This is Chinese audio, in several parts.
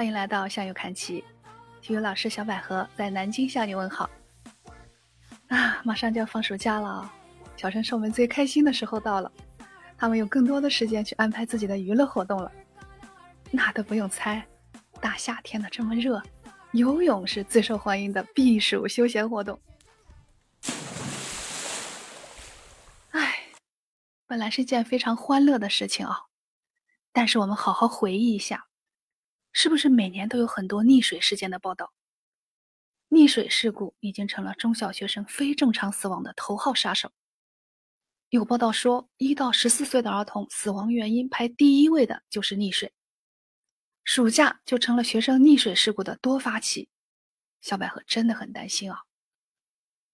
欢迎来到向右看齐，体育老师小百合在南京向你问好。啊，马上就要放暑假了，小陈是我们最开心的时候到了，他们有更多的时间去安排自己的娱乐活动了。那都不用猜，大夏天的这么热，游泳是最受欢迎的避暑休闲活动。哎，本来是件非常欢乐的事情啊，但是我们好好回忆一下。是不是每年都有很多溺水事件的报道？溺水事故已经成了中小学生非正常死亡的头号杀手。有报道说，一到十四岁的儿童死亡原因排第一位的就是溺水。暑假就成了学生溺水事故的多发期，小百合真的很担心啊。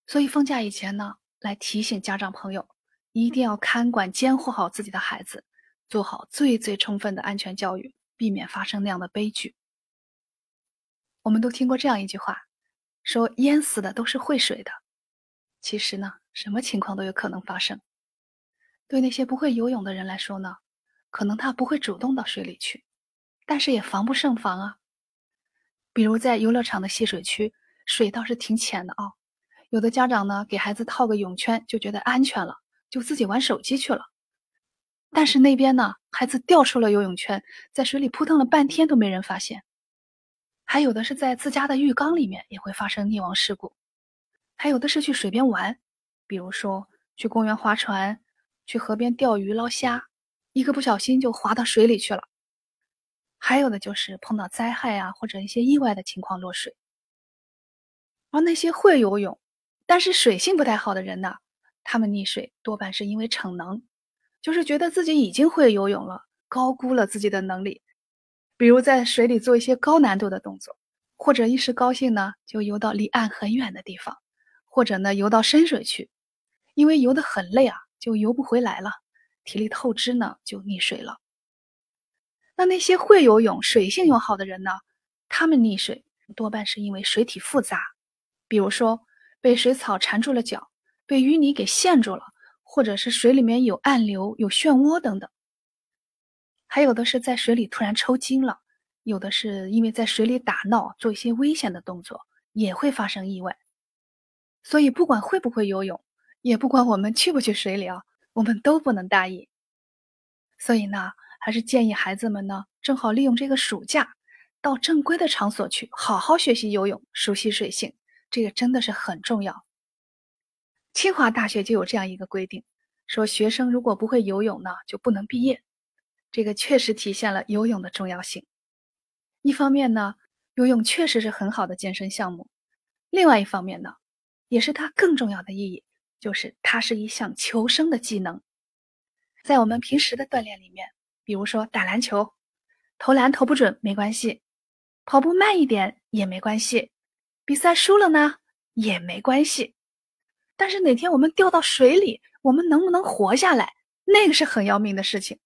所以放假以前呢，来提醒家长朋友，一定要看管监护好自己的孩子，做好最最充分的安全教育。避免发生那样的悲剧。我们都听过这样一句话，说淹死的都是会水的。其实呢，什么情况都有可能发生。对那些不会游泳的人来说呢，可能他不会主动到水里去，但是也防不胜防啊。比如在游乐场的戏水区，水倒是挺浅的啊。有的家长呢，给孩子套个泳圈，就觉得安全了，就自己玩手机去了。但是那边呢，孩子掉出了游泳圈，在水里扑腾了半天都没人发现。还有的是在自家的浴缸里面也会发生溺亡事故，还有的是去水边玩，比如说去公园划船、去河边钓鱼捞虾，一个不小心就滑到水里去了。还有的就是碰到灾害啊或者一些意外的情况落水。而那些会游泳，但是水性不太好的人呢，他们溺水多半是因为逞能。就是觉得自己已经会游泳了，高估了自己的能力，比如在水里做一些高难度的动作，或者一时高兴呢就游到离岸很远的地方，或者呢游到深水区，因为游得很累啊，就游不回来了，体力透支呢就溺水了。那那些会游泳、水性又好的人呢，他们溺水多半是因为水体复杂，比如说被水草缠住了脚，被淤泥给陷住了。或者是水里面有暗流、有漩涡等等，还有的是在水里突然抽筋了，有的是因为在水里打闹做一些危险的动作，也会发生意外。所以不管会不会游泳，也不管我们去不去水里啊，我们都不能大意。所以呢，还是建议孩子们呢，正好利用这个暑假，到正规的场所去好好学习游泳，熟悉水性，这个真的是很重要。清华大学就有这样一个规定，说学生如果不会游泳呢，就不能毕业。这个确实体现了游泳的重要性。一方面呢，游泳确实是很好的健身项目；另外一方面呢，也是它更重要的意义，就是它是一项求生的技能。在我们平时的锻炼里面，比如说打篮球，投篮投不准没关系，跑步慢一点也没关系，比赛输了呢也没关系。但是哪天我们掉到水里，我们能不能活下来？那个是很要命的事情。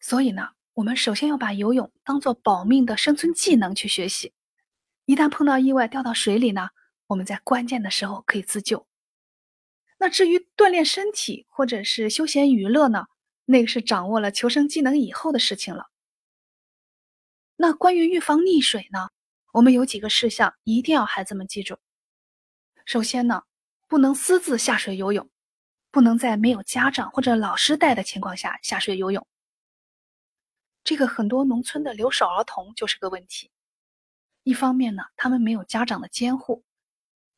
所以呢，我们首先要把游泳当做保命的生存技能去学习。一旦碰到意外掉到水里呢，我们在关键的时候可以自救。那至于锻炼身体或者是休闲娱乐呢，那个是掌握了求生技能以后的事情了。那关于预防溺水呢，我们有几个事项一定要孩子们记住。首先呢。不能私自下水游泳，不能在没有家长或者老师带的情况下下水游泳。这个很多农村的留守儿童就是个问题。一方面呢，他们没有家长的监护；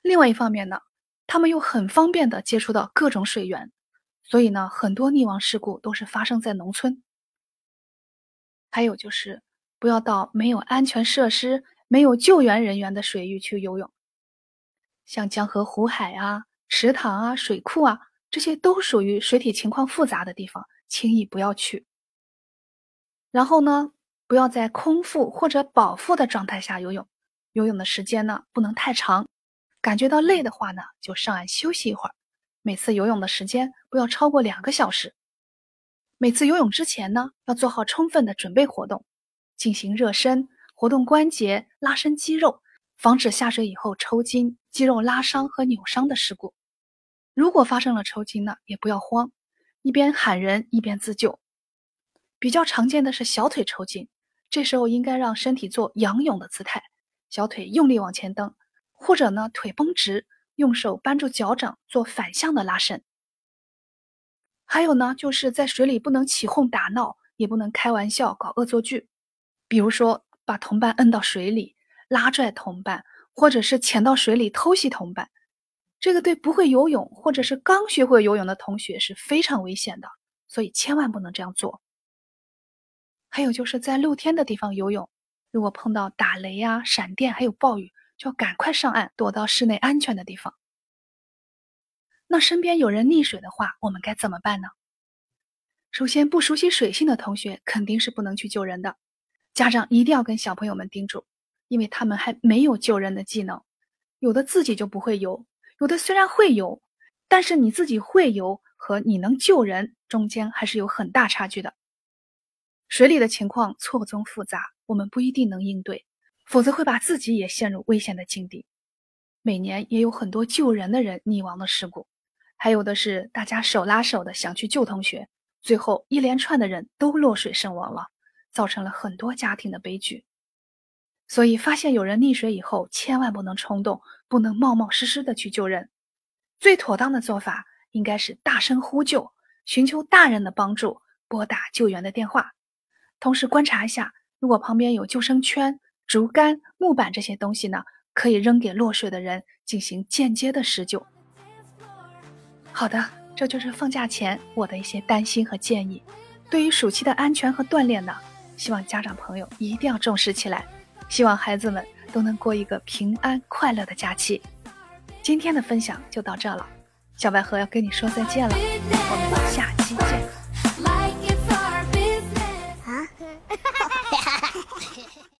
另外一方面呢，他们又很方便的接触到各种水源，所以呢，很多溺亡事故都是发生在农村。还有就是，不要到没有安全设施、没有救援人员的水域去游泳。像江河湖海啊、池塘啊、水库啊，这些都属于水体情况复杂的地方，轻易不要去。然后呢，不要在空腹或者饱腹的状态下游泳，游泳的时间呢不能太长。感觉到累的话呢，就上岸休息一会儿。每次游泳的时间不要超过两个小时。每次游泳之前呢，要做好充分的准备活动，进行热身，活动关节，拉伸肌肉。防止下水以后抽筋、肌肉拉伤和扭伤的事故。如果发生了抽筋呢，也不要慌，一边喊人一边自救。比较常见的是小腿抽筋，这时候应该让身体做仰泳的姿态，小腿用力往前蹬，或者呢腿绷直，用手扳住脚掌做反向的拉伸。还有呢，就是在水里不能起哄打闹，也不能开玩笑搞恶作剧，比如说把同伴摁到水里，拉拽同伴，或者是潜到水里偷袭同伴。这个对不会游泳或者是刚学会游泳的同学是非常危险的，所以千万不能这样做。还有就是在露天的地方游泳，如果碰到打雷啊、闪电还有暴雨，就要赶快上岸，躲到室内安全的地方。那身边有人溺水的话，我们该怎么办呢？首先，不熟悉水性的同学肯定是不能去救人的。家长一定要跟小朋友们叮嘱，因为他们还没有救人的技能，有的自己就不会游，有的虽然会游，但是你自己会游和你能救人中间还是有很大差距的。水里的情况错综复杂，我们不一定能应对，否则会把自己也陷入危险的境地。每年也有很多救人的人溺亡的事故。还有的是大家手拉手的想去救同学，最后一连串的人都落水身亡了，造成了很多家庭的悲剧。所以发现有人溺水以后，千万不能冲动，不能冒冒失失的去救人。最妥当的做法应该是大声呼救，寻求大人的帮助，拨打救援的电话。同时观察一下，如果旁边有救生圈、竹竿、木板这些东西呢，可以扔给落水的人进行间接的施救。好的，这就是放假前我的一些担心和建议。对于暑期的安全和锻炼呢，希望家长朋友一定要重视起来。希望孩子们都能过一个平安快乐的假期。今天的分享就到这了，小百合要跟你说再见了，我们下期见。